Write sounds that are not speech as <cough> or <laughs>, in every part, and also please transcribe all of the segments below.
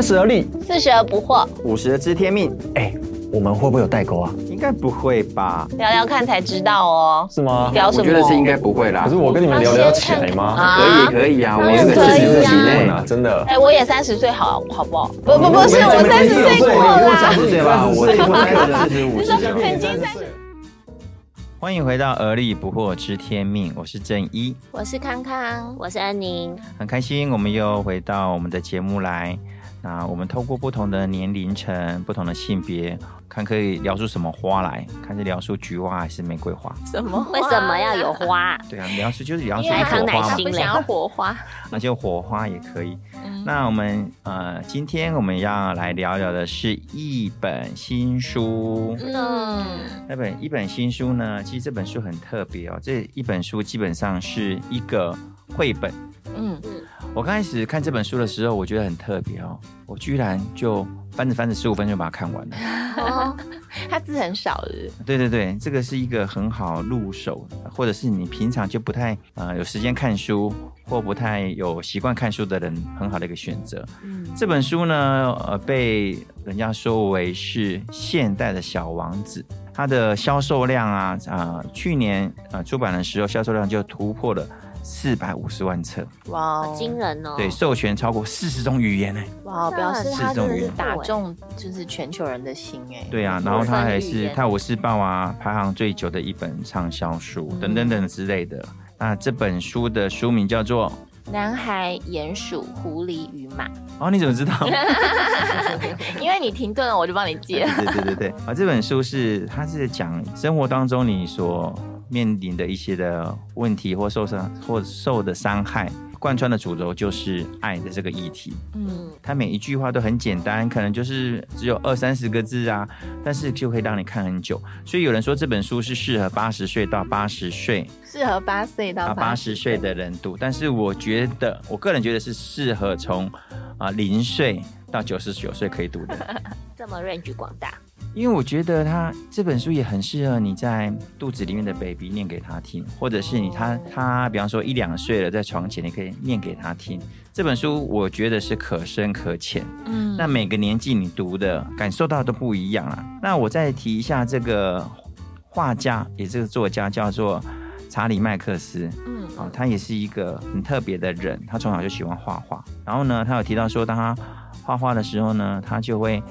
三十而立，四十而不惑，五十而知天命，哎，我们会不会有代沟啊？应该不会吧？聊聊看才知道哦。是吗？聊什么？我觉得是应该不会啦。可是我跟你们聊聊起来吗？可以可以啊，我们四十啊几内啊，真的。哎，我也三十岁，好好不好？不不不是，我三十岁过我三十了。岁吧，我四十五你说曾经三十。欢迎回到《而立不惑知天命》，我是正一，我是康康，我是安宁，很开心我们又回到我们的节目来。那我们透过不同的年龄层、不同的性别，看可以聊出什么花来，看是聊出菊花还是玫瑰花。什么？为什么要有？花？对啊，聊出就是聊出因为火康乃花嘛想要火花。那就火花也可以。嗯那我们呃，今天我们要来聊聊的是一本新书。嗯，那本一本新书呢，其实这本书很特别哦。这一本书基本上是一个绘本。嗯，我刚开始看这本书的时候，我觉得很特别哦，我居然就翻着翻着十五分钟就把它看完了。哦，他字很少的。对对对，这个是一个很好入手，或者是你平常就不太呃有时间看书，或不太有习惯看书的人，很好的一个选择。嗯，这本书呢，呃，被人家说为是现代的小王子。它的销售量啊，啊、去年呃出版的时候，销售量就突破了四百五十万册，哇哦，惊人哦！对，授权超过四十种语言呢。哇，哦表示他真的是是这种原打中就是全球人的心哎。对啊，然后他还是《泰晤士报》啊排行最久的一本畅销书，等等等之类的。那这本书的书名叫做……男孩、鼹鼠、狐狸与马。哦，你怎么知道？<laughs> 因为你停顿了，我就帮你接。对对对对啊！这本书是它是讲生活当中你所面临的一些的问题或受伤或受的伤害，贯穿的主轴就是爱的这个议题。嗯，它每一句话都很简单，可能就是只有二三十个字啊，但是就可以让你看很久。所以有人说这本书是适合八十岁到八十岁适合八岁到啊八十岁的人读，但是我觉得我个人觉得是适合从啊零岁到九十九岁可以读的。<laughs> 这么 range 广大，因为我觉得他这本书也很适合你在肚子里面的 baby 念给他听，或者是你他他比方说一两岁了在床前，你可以念给他听。这本书我觉得是可深可浅，嗯那每个年纪你读的感受到都不一样啊。那我再提一下这个画家，也这个作家叫做查理麦克斯，嗯啊、他也是一个很特别的人，他从小就喜欢画画。然后呢，他有提到说，当他画画的时候呢，他就会，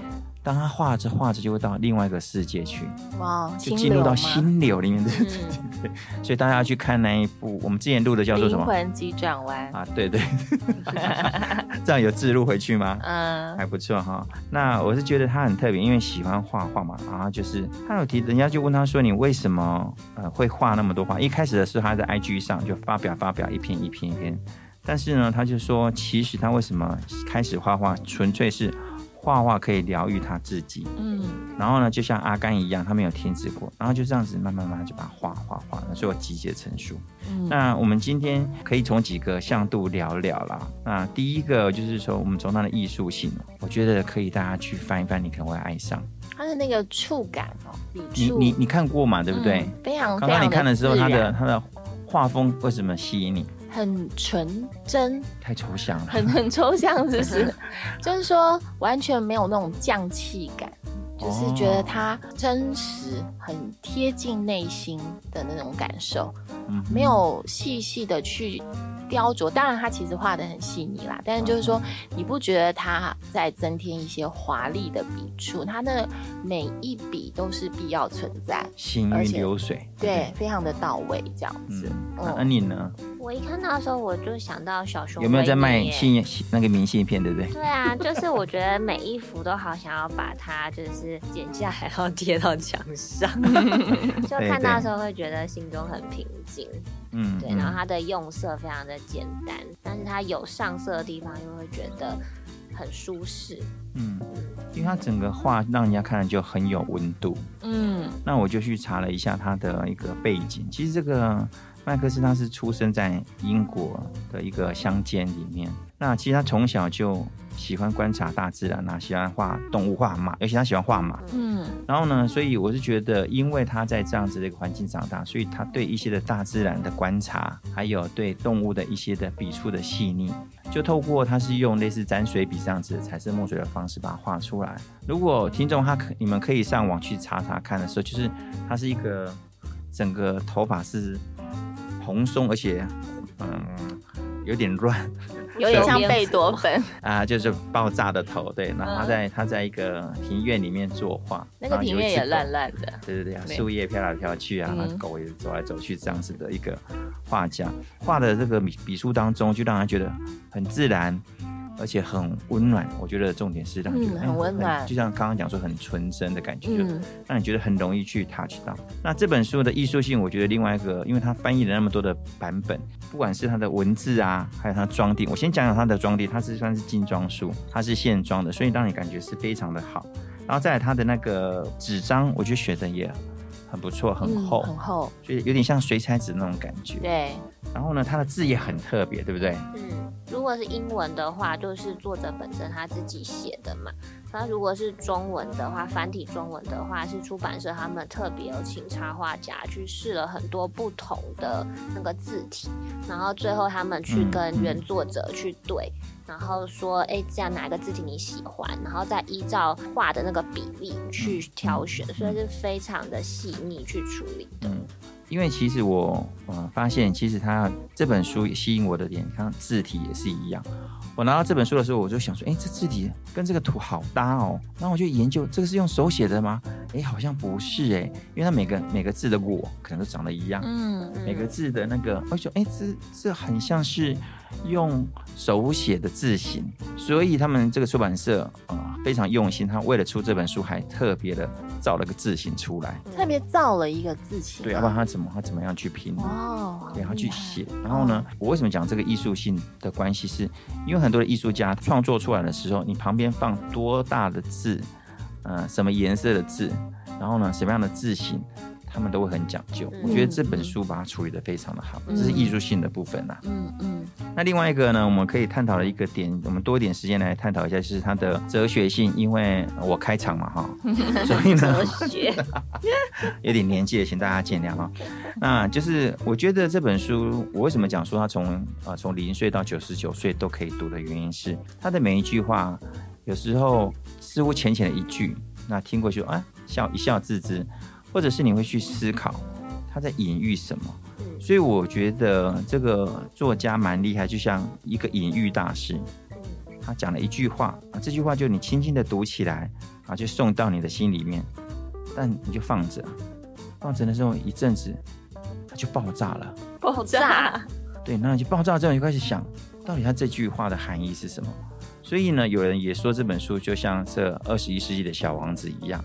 当他画着画着，就会到另外一个世界去，哇，就进入到心心流里面的。嗯对，所以大家要去看那一部，我们之前录的叫做什么灵魂急转弯。啊？对对，<laughs> 这样有自录回去吗？嗯还不错哈。那我是觉得他很特别，因为喜欢画画嘛，然后就是他有提，人家就问他说：“你为什么呃会画那么多画？”一开始的时候他在 IG 上就发表发表一篇一篇一篇，但是呢，他就说其实他为什么开始画画，纯粹是画画可以疗愈他自己。嗯然后呢，就像阿甘一样，他没有停止过，然后就这样子慢慢慢慢就把它画画画，那最后集结成书。嗯那我们今天可以从几个向度聊聊啦。那第一个就是说，我们从他的艺术性，我觉得可以大家去翻一翻，你可能会爱上。他的那个触感哦，你你你看过嘛？对不对？嗯非常刚刚你看的时候，它非常自然的他的画风为什么吸引你？很纯真，太抽象了。很很抽象，是不是？<laughs> 就是说完全没有那种匠气感，就是觉得它真实，很贴近内心的那种感受，嗯没有细细的去雕琢。当然，它其实画的很细腻啦，但是就是说，你不觉得它在增添一些华丽的笔触？它的每一笔都是必要存在，行云流水。对，非常的到位，这样嗯子。，嗯那你呢？我一看到的时候，我就想到小熊有没有在卖信那个明信片？对不对？对啊，就是我觉得每一幅都好想要把它就是剪下来，然后贴到墙上，<laughs> <laughs> 就看到的时候会觉得心中很平静。嗯，对，然后它的用色非常的简单，但是它有上色的地方又会觉得很舒适。嗯，因为它整个画让人家看了就很有温度。嗯那我就去查了一下它的一个背景。其实这个麦克斯他是出生在英国的一个乡间里面，那其实他从小就喜欢观察大自然啊，喜欢画动物、画马，尤其他喜欢画马。嗯，然后呢，所以我是觉得，因为他在这样子的一个环境长大，所以他对一些的大自然的观察，还有对动物的一些的笔触的细腻，就透过他是用类似沾水笔这样子的彩色墨水的方式把它画出来。如果听众他可你们可以上网去查查看的时候，就是他是一个整个头发是蓬松，而且嗯有点乱。有点像贝多芬 <laughs> 啊，就是爆炸的头，对。然后他在他在一个庭院里面作画，那个庭院也烂烂的，对对对，树叶飘来飘去啊，那狗也走来走去，这样子的一个画家画的这个笔笔触当中，就让人觉得很自然。而且很温暖，我觉得重点是让你觉得很温暖，就像刚刚讲说很纯真的感觉，就让你觉得很容易去 touch 到。那这本书的艺术性，我觉得另外一个，因为它翻译了那么多的版本，不管是它的文字啊，还有它装订，我先讲讲它的装订，它是算是精装书，它是线装的，所以让你感觉是非常的好。然后再来它的那个纸张，我觉得选的也很不错，很厚，很厚，所以有点像水彩纸那种感觉。对。然后呢，它的字也很特别，对不对？嗯。如果是英文的话，就是作者本身他自己写的嘛。那如果是中文的话，繁体中文的话，是出版社他们特别有请插画家去试了很多不同的那个字体，然后最后他们去跟原作者去对，然后说，哎，这样哪个字体你喜欢，然后再依照画的那个比例去挑选，所以是非常的细腻去处理的。因为其实我呃发现，其实他这本书也吸引我的点，看字体也是一样。我拿到这本书的时候，我就想说，哎，这字体跟这个图好搭哦。然后我就研究，这个是用手写的吗？哎，好像不是哎，因为它每个每个字的我可能都长得一样。嗯，每个字的那个，我说，哎，这这很像是用手写的字形，所以他们这个出版社啊非常用心，他为了出这本书还特别的造了个字形出来，特别造了一个字形。对，要不然他怎么他怎么样去拼？哦，对，他去写。然后呢，我为什么讲这个艺术性的关系？是因为很多的艺术家创作出来的时候，你旁边放多大的字，呃，什么颜色的字，然后呢，什么样的字形。他们都会很讲究，我觉得这本书把它处理的非常的好，这是艺术性的部分呐。嗯嗯。那另外一个呢，我们可以探讨的一个点，我们多一点时间来探讨一下，就是它的哲学性。因为我开场嘛哈，<laughs> 所以呢，<laughs> 有点年纪了，请大家见谅哈。<laughs> 那就是我觉得这本书，我为什么讲说它从啊从零岁到九十九岁都可以读的原因是，它的每一句话有时候似乎浅浅的一句，那听过去啊笑一笑自知。或者是你会去思考他在隐喻什么，所以我觉得这个作家蛮厉害，就像一个隐喻大师。他讲了一句话啊，这句话就你轻轻的读起来啊，就送到你的心里面，但你就放着，放着的时候一阵子，它就爆炸了。爆炸？对，那你就爆炸之后就开始想，到底他这句话的含义是什么？所以呢，有人也说这本书就像这二十一世纪的小王子一样。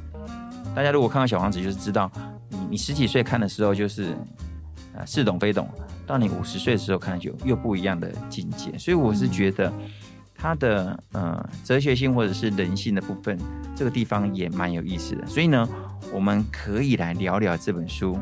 大家如果看到《小王子》，就是知道你你十几岁看的时候就是啊似懂非懂，到你五十岁的时候看就又不一样的境界。所以我是觉得它的呃哲学性或者是人性的部分，这个地方也蛮有意思的。所以呢，我们可以来聊聊这本书。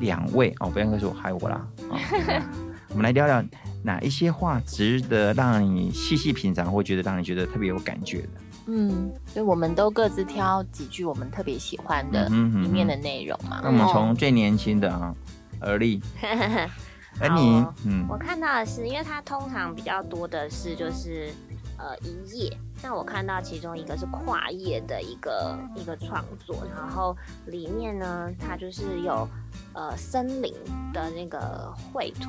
两位哦，不要说还有我啦啊，<laughs> 我们来聊聊哪一些话值得让你细细品尝，或觉得让你觉得特别有感觉的。嗯，所以我们都各自挑几句我们特别喜欢的里面的内容嘛。那我们从最年轻的啊，而立。而 <laughs> 你，嗯，我看到的是，因为它通常比较多的是就是呃一页，那我看到其中一个是跨页的一个一个创作，然后里面呢，它就是有。呃，森林的那个绘图，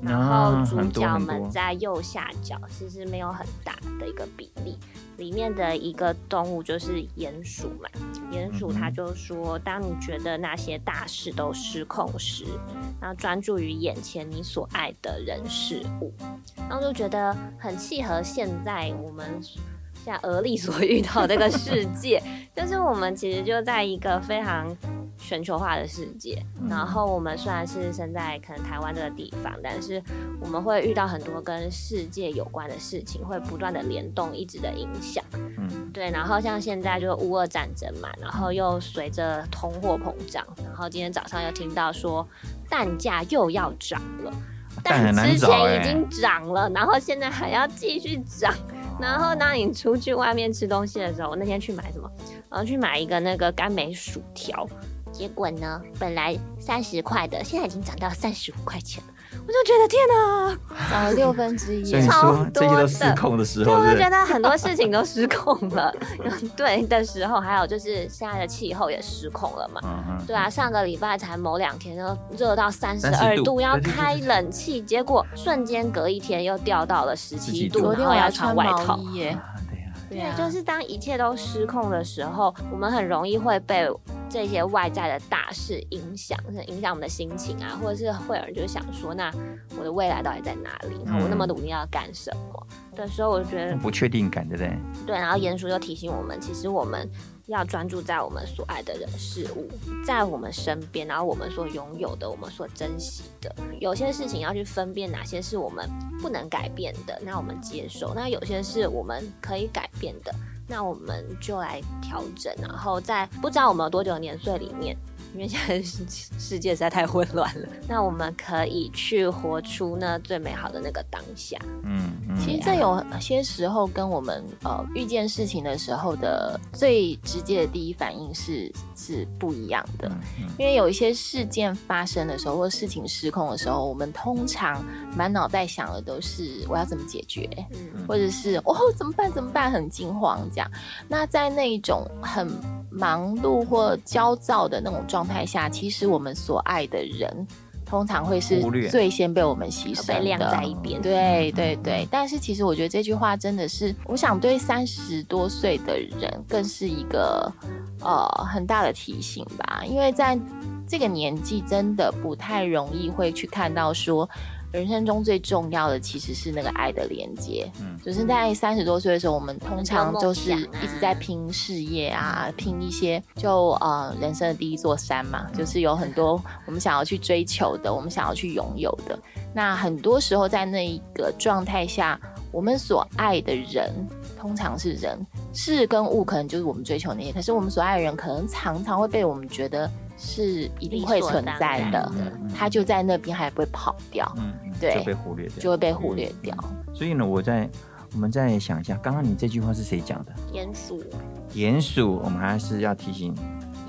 然后主角们在右下角，其实没有很大的一个比例。里面的一个动物就是鼹鼠嘛，鼹鼠它就说，当你觉得那些大事都失控时，然后专注于眼前你所爱的人事物，然后就觉得很契合现在我们现在俄力所遇到这个世界，<laughs> 就是我们其实就在一个非常。全球化的世界，然后我们虽然是生在可能台湾这个地方，但是我们会遇到很多跟世界有关的事情，会不断的联动，一直的影响。嗯，对，然后像现在就是乌俄战争嘛，然后又随着通货膨胀，然后今天早上又听到说蛋价又要涨了，但之前已经涨了，然后现在还要继续涨。然后当你出去外面吃东西的时候，我那天去买什么？然后去买一个那个甘梅薯条，结果呢，本来三十块的，现在已经涨到三十五块钱了。我就觉得天哪，涨了六分之一。超说这些都多的失控的时对，候？我就觉得很多事情都失控了。<laughs> 对的时候，还有就是现在的气候也失控了嘛。嗯嗯，对啊，上个礼拜才某两天就热到三十二度，要开冷气，结果瞬间隔一天又掉到了十七度，然后要天我还穿穿外套。啊对就是当一切都失控的时候，我们很容易会被这些外在的大事影响，影响我们的心情啊，或者是会有人就想说，那我的未来到底在哪里？然后我那么努力要干什么？的时候，我就觉得不确定感，对不对？对，然后鼹鼠又提醒我们，其实我们要专注在我们所爱的人事物，在我们身边，然后我们所拥有的，我们所珍惜的。有些事情要去分辨哪些是我们不能改变的，那我们接受；那有些是我们可以改变的，那我们就来调整。然后在不知道我们有多久的年岁里面。因为现在世界实在太混乱了，那我们可以去活出那最美好的那个当下。嗯，其实这有些时候跟我们呃遇见事情的时候的最直接的第一反应是是不一样的。因为有一些事件发生的时候，或事情失控的时候，我们通常满脑袋想的都是我要怎么解决，嗯或者是哦怎么办怎么办，很惊慌这样。那在那一种很忙碌或焦躁的那种状态下，其实我们所爱的人。通常会是最先被我们牺牲的，被晾在一边。对嗯对对，但是其实我觉得这句话真的是，我想对三十多岁的人更是一个呃很大的提醒吧，因为在这个年纪真的不太容易会去看到说。人生中最重要的其实是那个爱的连接，嗯就是在三十多岁的时候，我们通常就是一直在拼事业啊，拼一些就呃人生的第一座山嘛，就是有很多我们想要去追求的，我们想要去拥有的。那很多时候在那一个状态下，我们所爱的人通常是人，事跟物可能就是我们追求那些，可是我们所爱的人可能常常会被我们觉得是一定会存在的他就在那边还不会跑掉，嗯嗯对。就被忽略掉，就会被忽略掉。所以呢，我在我们再想一下，刚刚你这句话是谁讲的？鼹鼠鼹鼠，我们还是要提醒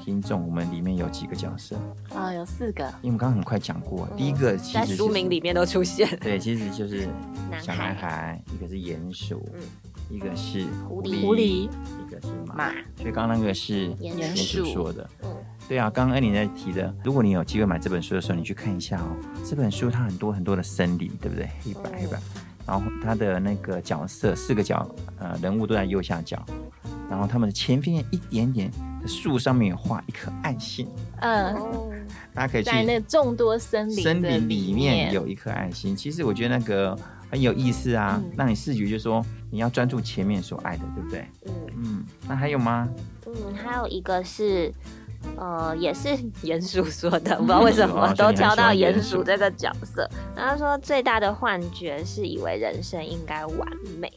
听众，我们里面有几个角色，啊，有四个，因为我们刚刚很快讲过，第一个其在实、就是、书名里面都出现。对，其实就是小男孩孩，一个是鼹鼠，嗯一个是狐狸狐狸一个是马。马所以刚刚那个是鼹鼹鼠鼠说的。嗯对啊，刚刚恩妮在提的，如果你有机会买这本书的时候，你去看一下哦。这本书它很多很多的森林，对不对？黑白黑白，然后它的那个角色四个角呃人物都在右下角，然后他们的前面一点点的树上面有画一颗爱心，嗯，哦，大家可以去在那众多森林森林里面有一颗爱心。其实我觉得那个很有意思啊，嗯让你视觉就说你要专注前面所爱的，对不对？嗯嗯，那还有吗？嗯，还有一个是，呃，也是鼹鼠说的，<laughs> 不知道为什么哦都挑到鼹鼠这个角色。然后他说最大的幻觉是以为人生应该完美。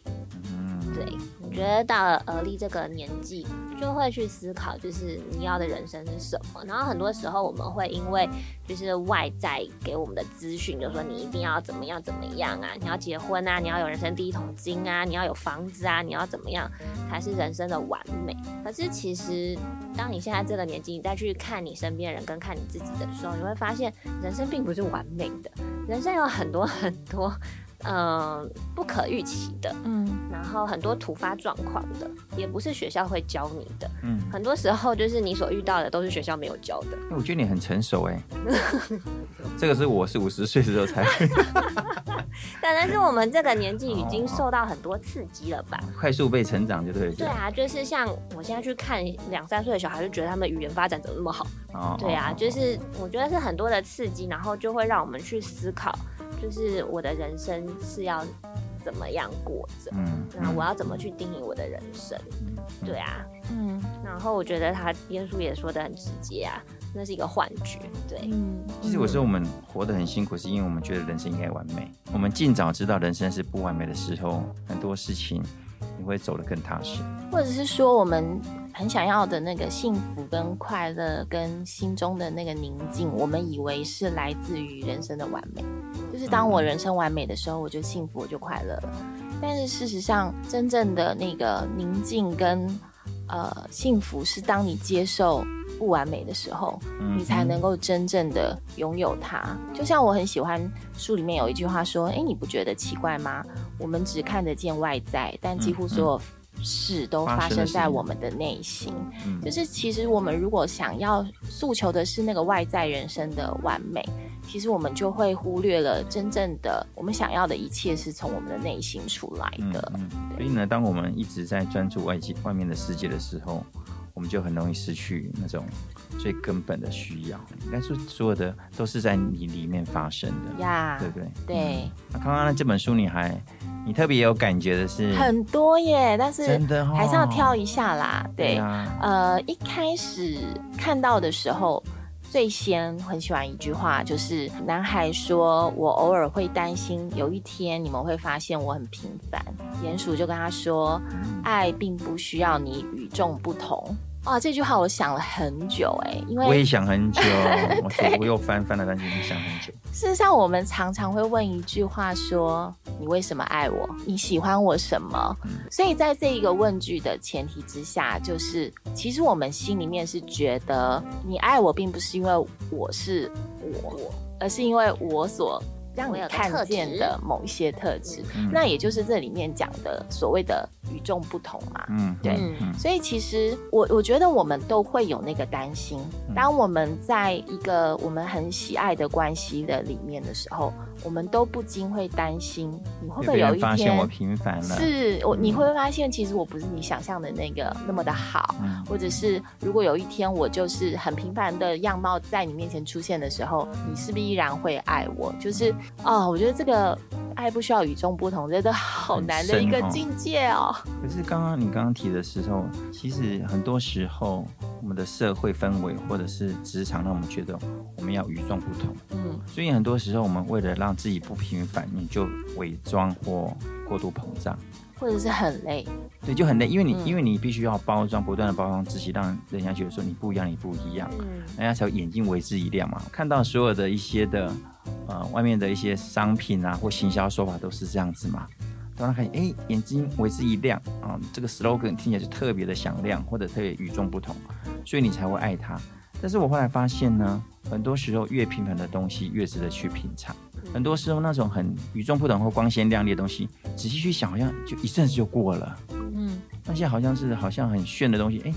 嗯，对，我觉得到了而立这个年纪，就会去思考，就是你要的人生是什么。然后很多时候我们会因为就是外在给我们的资讯，就说你一定要怎么样怎么样啊，你要结婚啊，你要有人生第一桶金啊，你要有房子啊，你要怎么样才是人生的完美。可是其实，当你现在这个年纪，你再去看你身边人跟看你自己的时候，你会发现人生并不是完美的，人生有很多很多。嗯，不可预期的，嗯，然后很多突发状况的，也不是学校会教你的，嗯，很多时候就是你所遇到的都是学校没有教的。我觉得你很成熟哎，<laughs> 这个是我是五十岁的时候才 <laughs> 但但是我们这个年纪已经受到很多刺激了吧？<laughs> 快速被成长，就对了。对啊，就是像我现在去看两三岁的小孩，就觉得他们语言发展怎么那么好？哦，对啊，哦就是我觉得是很多的刺激，然后就会让我们去思考，就是我的人生是要怎么样过着，嗯，那我要怎么去定义我的人生？嗯对啊，嗯，然后我觉得他耶稣也说的很直接啊，那是一个幻觉。对，嗯，其实我说我们活得很辛苦，是因为我们觉得人生应该完美。我们尽早知道人生是不完美的时候，很多事情你会走得更踏实。或者是说我们很想要的那个幸福跟快乐跟心中的那个宁静，我们以为是来自于人生的完美，就是当我人生完美的时候，我就幸福，我就快乐了。但是事实上，真正的那个宁静跟呃幸福，是当你接受不完美的时候，嗯你才能够真正的拥有它。就像我很喜欢书里面有一句话说：“诶，你不觉得奇怪吗？我们只看得见外在，但几乎所有事都发生在我们的内心。嗯就是其实我们如果想要诉求的是那个外在人生的完美，其实我们就会忽略了真正的我们想要的一切是从我们的内心出来嗯的。嗯，所以呢，当我们一直在专注外界外面的世界的时候，我们就很容易失去那种最根本的需要。应该说，所有的都是在你里面发生的，呀对不对？对嗯。那刚刚的这本书，你还你特别有感觉的是，很多耶，但是真的哦还是要挑一下啦。对，啊，呃，一开始看到的时候，最先很喜欢一句话，就是男孩说：“我偶尔会担心，有一天你们会发现我很平凡。”鼹鼠就跟他说：“爱并不需要你与众不同。”哇，这句话我想了很久哎，因为我也想很久，<laughs> 我说我又翻翻了，但是你想很久。事实上，我们常常会问一句话说：“你为什么爱我？你喜欢我什么？”所以在这一个问句的前提之下，就是其实我们心里面是觉得你爱我，并不是因为我是我，而是因为我所让你看见的某一些特质。嗯那也就是这里面讲的所谓的与众不同嘛。嗯，对所以其实我我觉得我们都会有那个担心，嗯当我们在一个我们很喜爱的关系的里面的时候，我们都不禁会担心，你会不会有一天发现我平凡了？是我你嗯会不会发现，其实我不是你想象的那个那么的好，嗯或者是如果有一天我就是很平凡的样貌在你面前出现的时候，你是不是依然会爱我？就是哦，我觉得这个爱不需要与众不同，真的好难的一个境界哦。可是刚刚你刚刚提的时候，其实很多时候我们的社会氛围或者是职场让我们觉得我们要与众不同，嗯，所以很多时候我们为了让自己不平凡，你就伪装或过度膨胀。或者是很累，对，就很累，因为你、嗯因为你必须要包装，不断的包装自己，让人家觉得说你不一样，你不一样，嗯，人家才有眼睛为之一亮嘛。看到所有的一些的呃外面的一些商品啊或行销手法都是这样子嘛，当他看见哎眼睛为之一亮啊、这个 slogan 听起来就特别的响亮或者特别与众不同，所以你才会爱它。但是我后来发现呢，很多时候越平凡的东西越值得去品尝。很多时候那种很与众不同或光鲜亮丽的东西，仔细去想，好像就一阵子就过了。嗯，那现在好像是好像很炫的东西，哎、哎，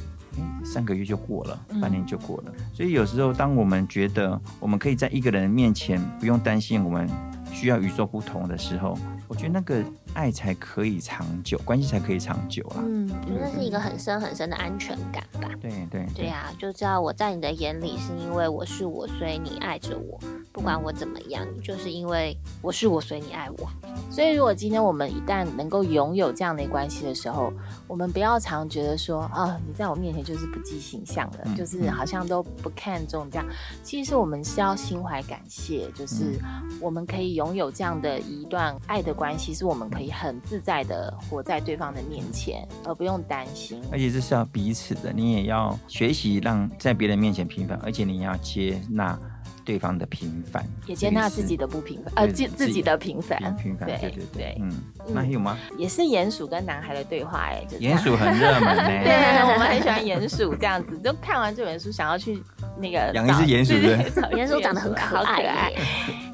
三个月就过了，嗯半年就过了。所以有时候，当我们觉得我们可以在一个人面前不用担心我们需要与众不同的时候，我觉得那个爱才可以长久，关系才可以长久啦。嗯，我觉得是一个很深很深的安全感吧。对对对啊、就知道我在你的眼里是因为我是我，所以你爱着我。不管我怎么样，就是因为我是我，所以你爱我。所以，如果今天我们一旦能够拥有这样的关系的时候，我们不要常觉得说啊，你在我面前就是不计形象的，嗯就是好像都不看重这样。其实我们是要心怀感谢，就是我们可以拥有这样的一段爱的关关系，是我们可以很自在的活在对方的面前，而不用担心。而且这是要彼此的，你也要学习让在别人面前平凡，而且你要接纳对方的平凡，也接纳自己的不平凡，呃，自自己的平凡，平凡，对对对对，嗯，那还有吗？也是鼹鼠跟男孩的对话，哎，就是鼹鼠很热门呢、<laughs> 对，我们很喜欢鼹鼠这样子，就看完这本书，想要去那个 <laughs> 养一只鼹鼠 <laughs> 鼹鼠长得很可爱。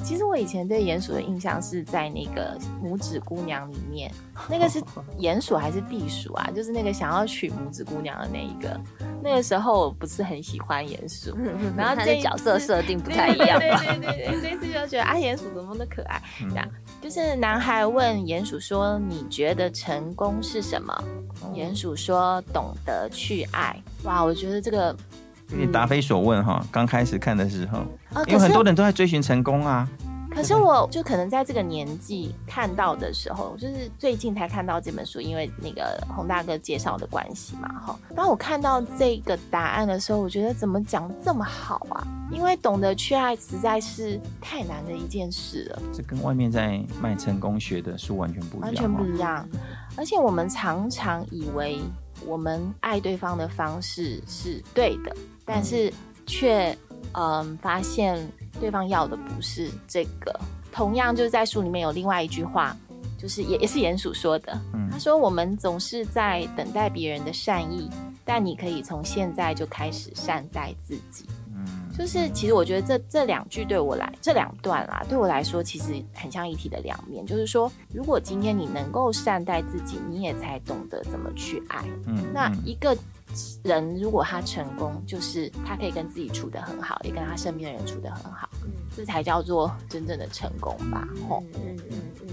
其实我以前对鼹鼠的印象是在那个拇指姑娘里面，那个是鼹鼠还是地鼠啊？就是那个想要娶拇指姑娘的那一个。那个时候我不是很喜欢鼹鼠，然后他这角色设定不太 <laughs> 对对对对那，次就觉得啊，鼹鼠怎么那么可爱？这样就是男孩问鼹鼠说：“你觉得成功是什么？”鼹鼠说：“懂得去爱。”哇，我觉得这个有点答非所问哈。刚开始看的时候，啊，因为很多人都在追寻成功啊，可是我就可能在这个年纪看到的时候，就是最近才看到这本书，因为那个洪大哥介绍的关系嘛，哈。当我看到这个答案的时候，我觉得怎么讲这么好啊？因为懂得去爱实在是太难的一件事了。这跟外面在卖成功学的书完全不一样，完全不一样。而且我们常常以为我们爱对方的方式是对的，但是却嗯发现。对方要的不是这个，同样就是在书里面有另外一句话，就是也也是鼹鼠说的。他说：“我们总是在等待别人的善意，但你可以从现在就开始善待自己。”嗯，就是其实我觉得这这两句对我来这两段啦，对我来说其实很像一体的两面。就是说，如果今天你能够善待自己，你也才懂得怎么去爱。嗯，那一个。人如果他成功，就是他可以跟自己处得很好，也跟他身边的人处得很好，这才叫做真正的成功吧。吼，嗯嗯嗯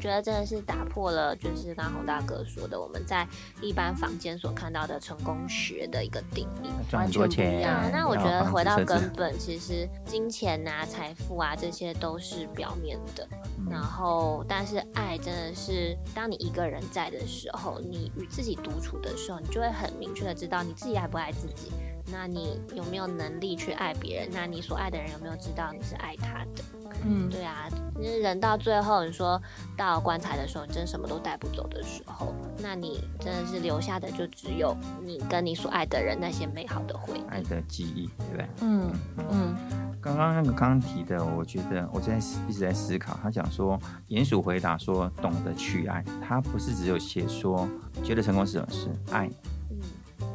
觉得真的是打破了，就是刚洪大哥说的，我们在一般房间所看到的成功学的一个定义，完全不一样。那我觉得回到根本，其实金钱啊、财富啊，这些都是表面的。然后，但是爱真的是，当你一个人在的时候，你与自己独处的时候，你就会很明确的知道你自己爱不爱自己。那你有没有能力去爱别人？那你所爱的人有没有知道你是爱他的？嗯，对啊，人到最后，你说到棺材的时候，你真什么都带不走的时候，那你真的是留下的就只有你跟你所爱的人那些美好的回忆、爱的记忆，对不对？嗯嗯。刚刚那个刚刚提的，我觉得我在一直在思考。他讲说，鼹鼠回答说，懂得去爱，他不是只有写说觉得成功是什么是爱，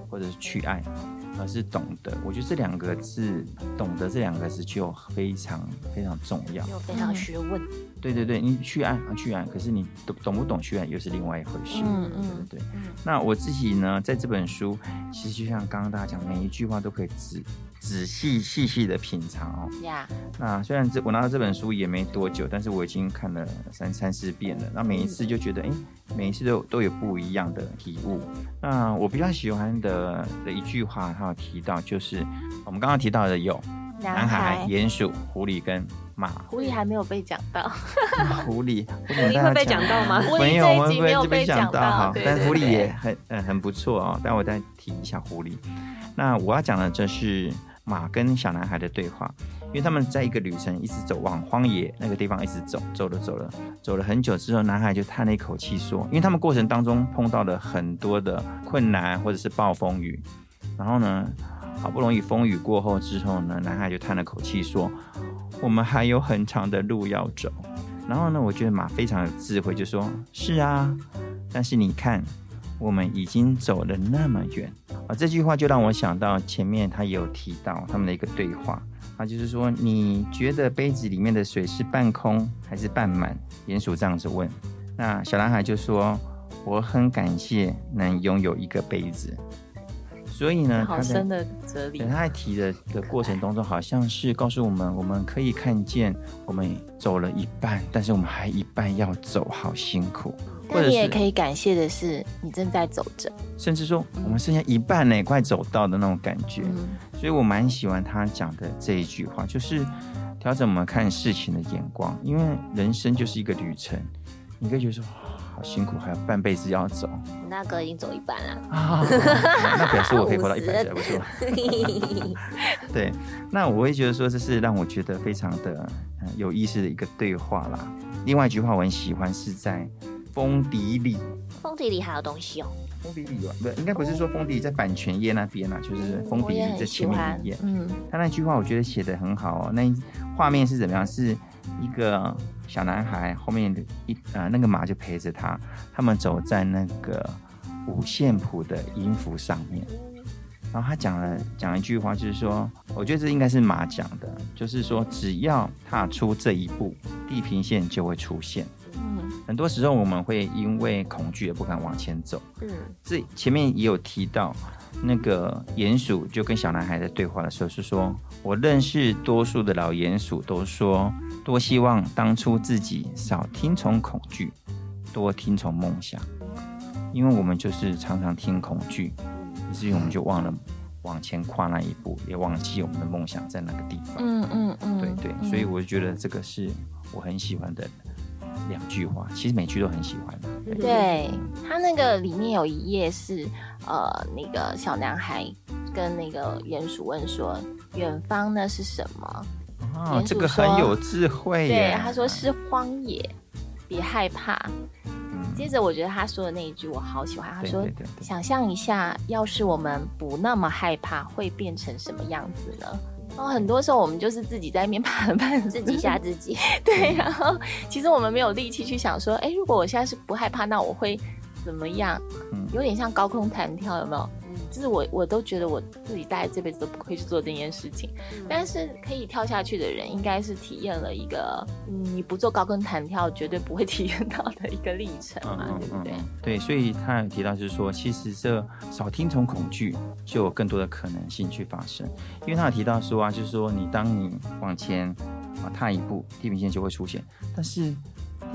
或者是去爱，而是懂得。我觉得这两个字，懂得这两个字就非常非常重要，有非常学问。对对对，你去按啊去按，可是你懂懂不懂去按又是另外一回事。嗯嗯，对。那我自己呢，在这本书，其实就像刚刚大家讲，每一句话都可以指。仔细细细的品尝哦。呀。那虽然这我拿到这本书也没多久，但是我已经看了三三四遍了。那每一次就觉得，哎，每一次都都有不一样的体悟。那我比较喜欢的的一句话，他有提到，就是我们刚刚提到的有男孩、鼹鼠、狐狸跟马。狐狸还没有被讲到。<laughs> 狐狸，狐狸会被讲到吗？没有，我们没有被讲到。好，但狐狸也很嗯很不错哦。但我再提一下狐狸。那我要讲的这是。马跟小男孩的对话，因为他们在一个旅程一直走往荒野那个地方，一直走，走了走了，走了很久之后，男孩就叹了一口气说：“因为他们过程当中碰到了很多的困难或者是暴风雨，然后呢，好不容易风雨过后之后呢，男孩就叹了口气说：我们还有很长的路要走。然后呢，我觉得马非常有智慧，就说：是啊，但是你看。”我们已经走了那么远啊！这句话就让我想到前面他有提到他们的一个对话啊，就是说你觉得杯子里面的水是半空还是半满？鼹鼠这样子问，那小男孩就说：“我很感谢能拥有一个杯子。”所以呢，好深的哲理。他在提的的过程当中，好像是告诉我们，我们可以看见我们走了一半，但是我们还一半要走，好辛苦。但你也可以感谢的是，你正在走着，甚至说我们剩下一半呢，快走到的那种感觉。所以我蛮喜欢他讲的这一句话，就是调整我们看事情的眼光，因为人生就是一个旅程，你可以觉得说。好辛苦，还有半辈子要走。那哥已经走一半了啊，那表示我可以活到一百岁，不错。<laughs> 对，那我会觉得说，这是让我觉得非常的有意思的一个对话啦。另外一句话我很喜欢，是在封底里。封底里还有东西哦。封底里有，不，应该不是说封底在版权页那边啊，就是封底里在前面一页。嗯，他那句话我觉得写的很好哦。那画面是怎么样？是一个。小男孩后面的一呃那个马就陪着他，他们走在那个五线谱的音符上面，然后他讲了讲一句话，就是说，我觉得这应该是马讲的，就是说只要踏出这一步，地平线就会出现。嗯，很多时候我们会因为恐惧而不敢往前走。嗯，这前面也有提到。那个鼹鼠就跟小男孩在对话的时候是说：“我认识多数的老鼹鼠都说，多希望当初自己少听从恐惧，多听从梦想。因为我们就是常常听恐惧，以至于我们就忘了往前跨那一步，也忘记我们的梦想在哪个地方。嗯嗯嗯，对对，嗯所以我就觉得这个是我很喜欢的两句话，其实每句都很喜欢。对对他那个里面有一页是呃，那个小男孩跟那个鼹鼠问说：“远方呢是什么哦，这个很有智？”慧对。，他说是荒野，别害怕。嗯接着我觉得他说的那一句我好喜欢，他说对对对：“对想象一下，要是我们不那么害怕，会变成什么样子呢？”然后很多时候我们就是自己在那边 <laughs> 怕了半死，自己吓自己。<laughs> 对，然后其实我们没有力气去想说，哎，如果我现在是不害怕，那我会怎么样？嗯有点像高空弹跳，有没有？嗯就是我我都觉得我自己大概这辈子都不会去做这件事情，但是可以跳下去的人，应该是体验了一个，嗯，你不做高跟弹跳绝对不会体验到的一个历程嘛，对不对？对，所以他有提到就是说，其实这少听从恐惧，就有更多的可能性去发生。因为他有提到说啊，就是说你当你往前啊踏一步，地平线就会出现，但是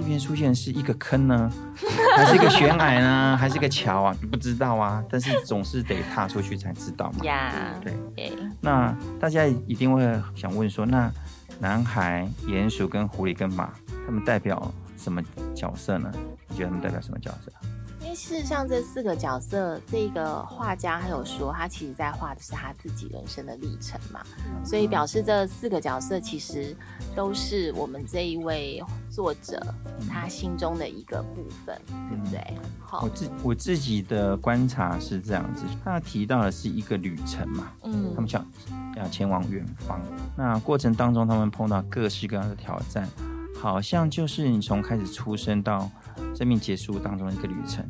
地平线出现是一个坑呢，<laughs> 还是一个悬崖呢，还是一个桥啊？你不知道啊，但是总是得踏出去才知道嘛。呀，对，那大家一定会想问说，那男孩、鼹鼠跟狐狸跟马，他们代表什么角色呢？你觉得他们代表什么角色？事实上这四个角色，这个画家还有说，他其实在画的是他自己人生的历程嘛，所以表示这四个角色其实都是我们这一位作者他心中的一个部分，对不对？好我，自我自己的观察是这样子，他提到的是一个旅程嘛，嗯他们想要前往远方，那过程当中他们碰到各式各样的挑战，好像就是你从开始出生到生命结束当中的一个旅程。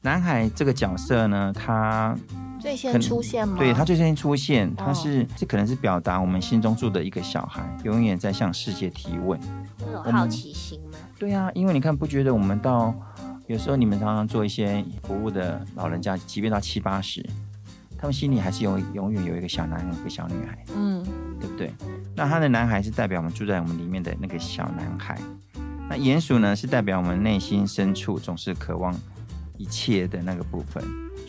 南海这个角色呢，他最先出现吗？对他最先出现，哦他是、这可能是表达我们心中住的一个小孩，永远在向世界提问。会有好奇心吗？对啊，因为你看，不觉得我们到有时候你们常常做一些服务的老人家，即便到七八十，他们心里还是有永远有一个小男孩，一个小女孩，嗯对不对？那他的男孩是代表我们住在我们里面的那个小男孩，那鼹鼠呢是代表我们内心深处总是渴望一切的那个部分。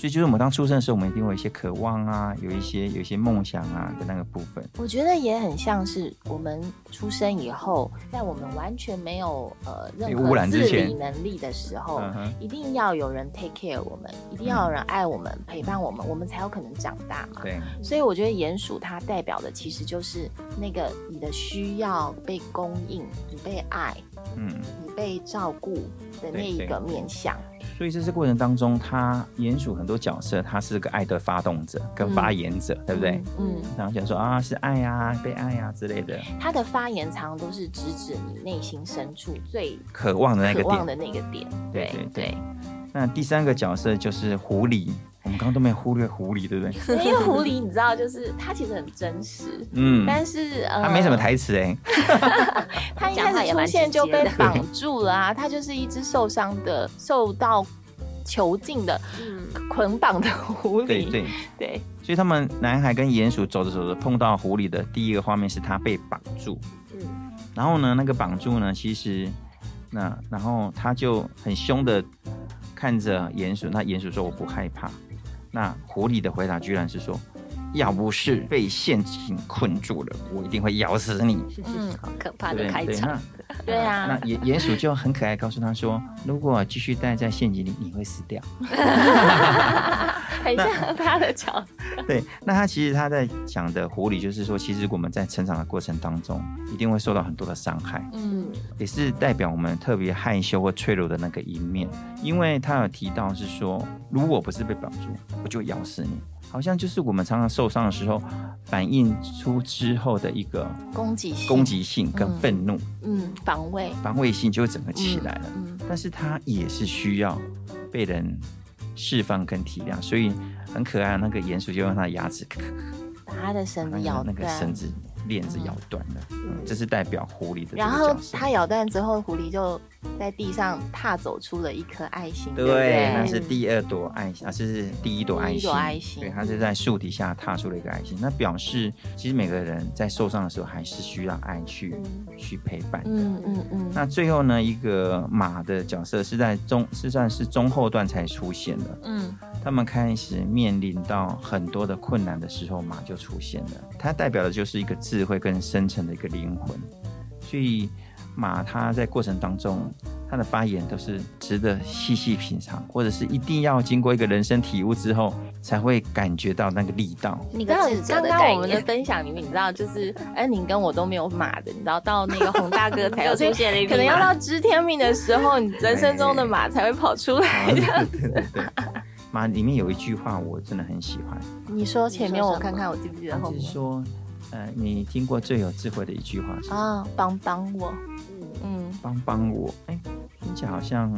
所以就是我们当出生的时候，我们一定会有一些渴望啊，有一些有一些梦想啊的那个部分。我觉得也很像是我们出生以后，在我们完全没有呃任何自理能力的时候，嗯，一定要有人 take care 我们，一定要有人爱我们、陪伴我们，我们才有可能长大嘛。对，所以我觉得鼹鼠它代表的其实就是那个你的需要被供应，你被爱，嗯。你被照顾的那一个面向。所以在这过程当中，他鼹鼠很多角色，他是个爱的发动者跟发言者，对不对？嗯，然后想说啊，是爱呀、被爱呀、之类的，他的发言常常都是直指你内心深处最渴望的那个渴望点。的那个点。对对那第三个角色就是狐狸，我们刚刚都没有忽略狐狸，对不对？对，因为狐狸你知道，就是它其实很真实。嗯，但是呃，他没什么台词哎，<laughs> 它一开始出现就被绑住了啊，它就是一只受伤的、受到囚禁的、嗯，捆绑的狐狸。对对，对。所以他们男孩跟鼹鼠走着走着碰到狐狸的第一个画面是他被绑住，嗯。然后呢，那个绑住呢，其实那然后他就很凶的看着鼹鼠，那鼹鼠说我不害怕，那狐狸的回答居然是说，要不是被陷阱困住了，我一定会咬死你。嗯好可怕对不对？对，的开场那。<laughs> 对啊那鼹鼹鼠就很可爱，告诉他说，如果继续待在陷阱里，你会死掉。<laughs> 很像 <laughs> 他的角色。<laughs> 对，那他其实他在讲的狐狸，就是说，其实我们在成长的过程当中，一定会受到很多的伤害，嗯也是代表我们特别害羞或脆弱的那个一面。因为他有提到是说，如果不是被绑住，我就咬死你。好像就是我们常常受伤的时候，反映出之后的一个攻击性，攻击性跟嗯愤怒、嗯，防卫防卫性就会整个起来了。嗯但是他也是需要被人释放跟体谅，所以很可爱。那个鼹鼠就用它的牙齿把它的绳子咬那个绳，子链子咬断了，嗯，这是代表狐狸的然后个角色。他咬断之后，狐狸就在地上踏走出了一颗爱心，对对？对，那是第二朵爱心，啊，这是第一朵爱心。第一朵爱心对，它是在树底下踏出了一个爱心，那表示其实每个人在受伤的时候还是需要爱去去陪伴。嗯嗯嗯，那最后呢，一个马的角色是在中，是算是中后段才出现的。嗯他们开始面临到很多的困难的时候，马就出现了。它代表的就是一个智慧跟深层的一个灵魂。所以马它在过程当中，它的发言都是值得细细品尝，或者是一定要经过一个人生体悟之后，才会感觉到那个力道。你刚刚刚我们的，分享里面，你知道，就是哎，你跟我都没有马的，你知道，到那个洪大哥才有，<laughs> 出现了一匹可能要到知天命的时候，你人生中的马才会跑出来。啊对对对对，马里面有一句话我真的很喜欢，你说前面我看看，我记不记得后面是说，呃，你听过最有智慧的一句话是啊？帮帮我，嗯，嗯，帮帮我，哎，听起来好像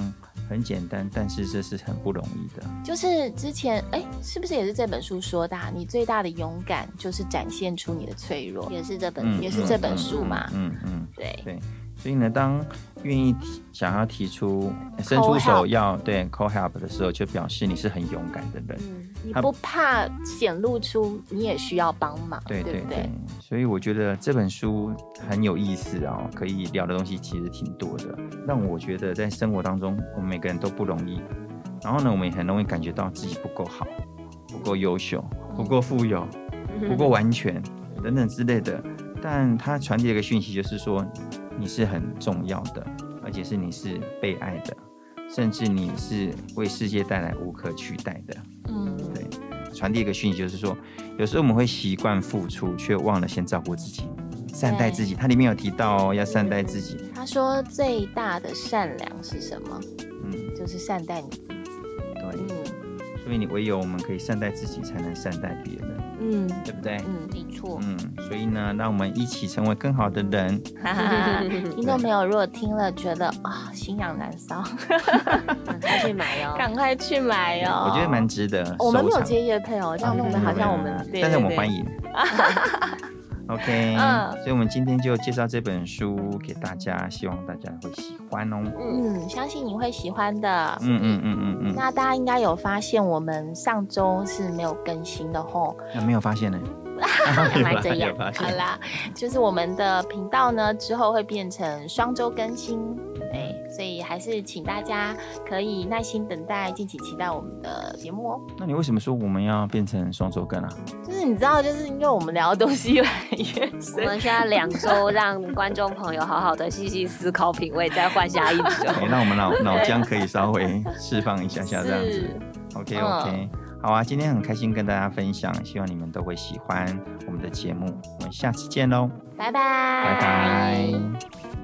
很简单，但是这是很不容易的。就是之前哎，是不是也是这本书说的、啊？你最大的勇敢就是展现出你的脆弱。也是这本嗯，也是这本书嘛嗯嗯，对，对。所以呢，当愿意提想要提出伸出手要对 call help 的时候，就表示你是很勇敢的人。嗯，你不怕显露出你也需要帮忙，对对对？，所以我觉得这本书很有意思哦，可以聊的东西其实挺多的，让我觉得在生活当中，我们每个人都不容易，然后呢，我们也很容易感觉到自己不够好、不够优秀、不够富有、不够完全等等之类的。但它传递了一个讯息，就是说你是很重要的，而且是你是被爱的，甚至你是为世界带来无可取代的。嗯，对，传递一个讯息，就是说，有时候我们会习惯付出，却忘了先照顾自己，善待自己。它里面有提到哦，要善待自己。他说最大的善良是什么？嗯，就是善待你自己。对，嗯所以你唯有我们可以善待自己，才能善待别人，嗯对不对？嗯，没错，嗯，所以呢，让我们一起成为更好的人。哈哈哈。听众朋友，如果听了觉得啊心痒难搔，赶快去买哦。赶快去买哦。我觉得蛮值得。我们没有接叶配哦，这样弄得好像我们，对但是我们欢迎。<laughs> OK，嗯所以我们今天就介绍这本书给大家，希望大家会喜欢哦。嗯，相信你会喜欢的。嗯嗯嗯嗯嗯，那大家应该有发现，我们上周是没有更新的吼。那没有发现呢？<laughs> 原来这样好啦，就是我们的频道呢，之后会变成双周更新，对，所以还是请大家可以耐心等待，敬请期待我们的节目哦。那你为什么说我们要变成双周更啊？就是你知道，就是因为我们聊的东西越来越我深，们现在两周让观众朋友好好的细细思考品味，再换下一周。哎，让我们脑脑浆可以稍微释放一下下这样子。OK 嗯 OK，好啊，今天很开心跟大家分享，希望你们都会喜欢我们的节目，我们下次见喽，拜拜，拜拜。